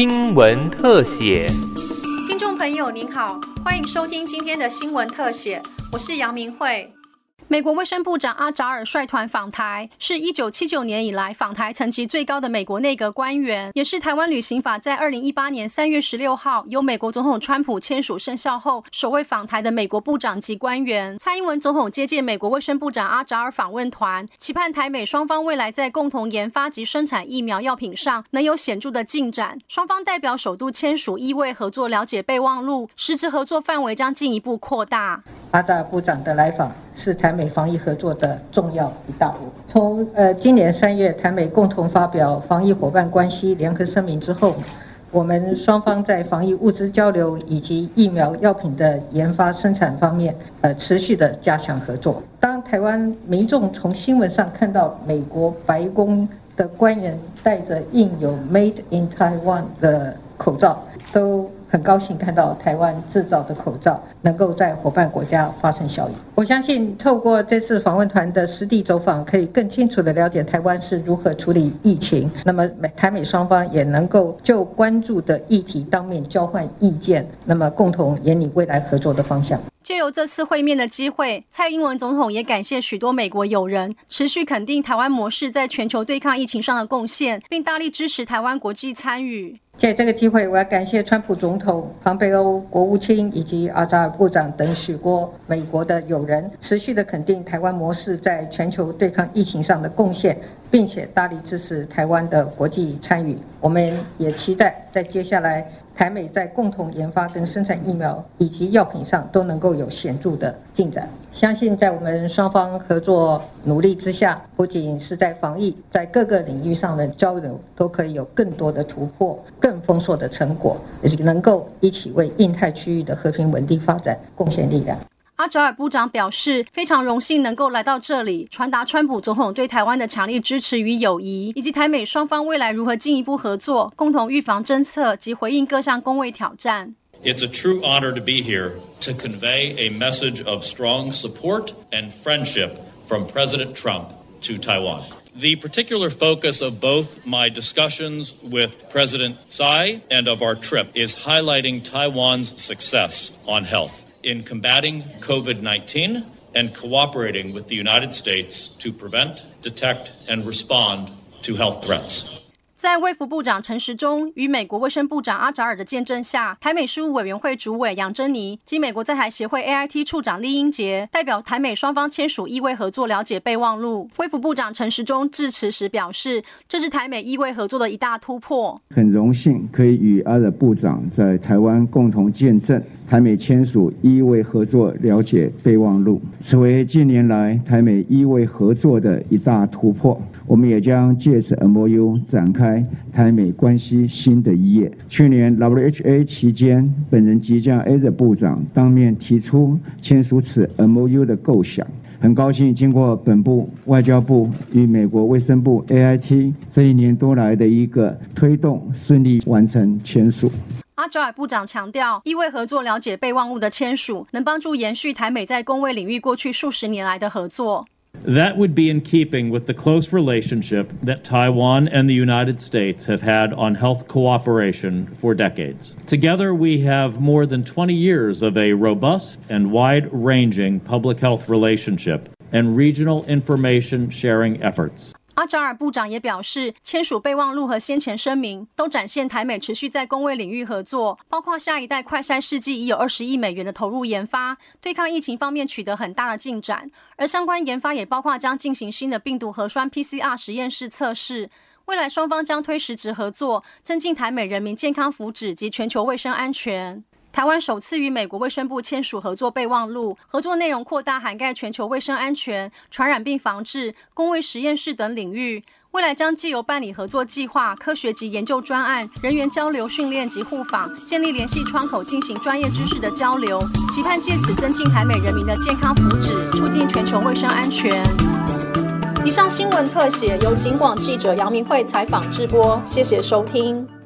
新闻特写。听众朋友您好，欢迎收听今天的新闻特写，我是杨明慧。美国卫生部长阿扎尔率团访台，是一九七九年以来访台层级最高的美国内阁官员，也是台湾旅行法在二零一八年三月十六号由美国总统川普签署生效后首位访台的美国部长级官员。蔡英文总统接见美国卫生部长阿扎尔访问团，期盼台美双方未来在共同研发及生产疫苗药品上能有显著的进展。双方代表首度签署医卫合作了解备忘录，实质合作范围将进一步扩大。阿扎尔部长的来访。是台美防疫合作的重要一大步。从呃今年三月台美共同发表防疫伙伴关系联合声明之后，我们双方在防疫物资交流以及疫苗药品的研发生产方面，呃持续的加强合作。当台湾民众从新闻上看到美国白宫的官员戴着印有 “Made in Taiwan” 的口罩，都。很高兴看到台湾制造的口罩能够在伙伴国家发生效益。我相信透过这次访问团的实地走访，可以更清楚地了解台湾是如何处理疫情。那么美台美双方也能够就关注的议题当面交换意见，那么共同研拟未来合作的方向。借由这次会面的机会，蔡英文总统也感谢许多美国友人持续肯定台湾模式在全球对抗疫情上的贡献，并大力支持台湾国际参与。借这个机会，我要感谢川普总统、庞贝欧国务卿以及阿扎尔部长等许多美国的友人，持续的肯定台湾模式在全球对抗疫情上的贡献，并且大力支持台湾的国际参与。我们也期待在接下来。台美在共同研发跟生产疫苗以及药品上都能够有显著的进展。相信在我们双方合作努力之下，不仅是在防疫，在各个领域上的交流都可以有更多的突破、更丰硕的成果，也能够一起为印太区域的和平稳定发展贡献力量。阿扎尔部长表示，非常荣幸能够来到这里，传达川普总统对台湾的强力支持与友谊，以及台美双方未来如何进一步合作，共同预防侦测及回应各项公卫挑战。It's a true honor to be here to convey a message of strong support and friendship from President Trump to Taiwan. The particular focus of both my discussions with President Tsai and of our trip is highlighting Taiwan's success on health. In combating COVID 19 and cooperating with the United States to prevent, detect, and respond to health threats. 在卫福部长陈时中与美国卫生部长阿扎尔的见证下，台美事务委员会主委杨珍妮及美国在台协会 AIT 处长厉英杰代表台美双方签署医卫合作了解备忘录。卫福部长陈时中致辞时表示，这是台美医卫合作的一大突破。很荣幸可以与阿尔部长在台湾共同见证台美签署医卫合作了解备忘录，此为近年来台美医卫合作的一大突破。我们也将借此 MOU 展开台美关系新的一页。去年 WHA 期间，本人即将 A 的部长当面提出签署此 MOU 的构想。很高兴经过本部外交部与美国卫生部 AIT 这一年多来的一个推动，顺利完成签署。阿扎尔部长强调，意味合作了解备忘录的签署，能帮助延续台美在工卫领域过去数十年来的合作。That would be in keeping with the close relationship that Taiwan and the United States have had on health cooperation for decades. Together, we have more than 20 years of a robust and wide ranging public health relationship and regional information sharing efforts. 阿扎尔部长也表示，签署备忘录和先前声明都展现台美持续在工卫领域合作，包括下一代快筛试剂已有二十亿美元的投入研发，对抗疫情方面取得很大的进展。而相关研发也包括将进行新的病毒核酸 PCR 实验室测试。未来双方将推实质合作，增进台美人民健康福祉及全球卫生安全。台湾首次与美国卫生部签署合作备忘录，合作内容扩大涵盖全球卫生安全、传染病防治、公卫实验室等领域。未来将借由办理合作计划、科学及研究专案、人员交流训练及互访，建立联系窗口，进行专业知识的交流，期盼借此增进台美人民的健康福祉，促进全球卫生安全。以上新闻特写由警广记者杨明慧采访直播，谢谢收听。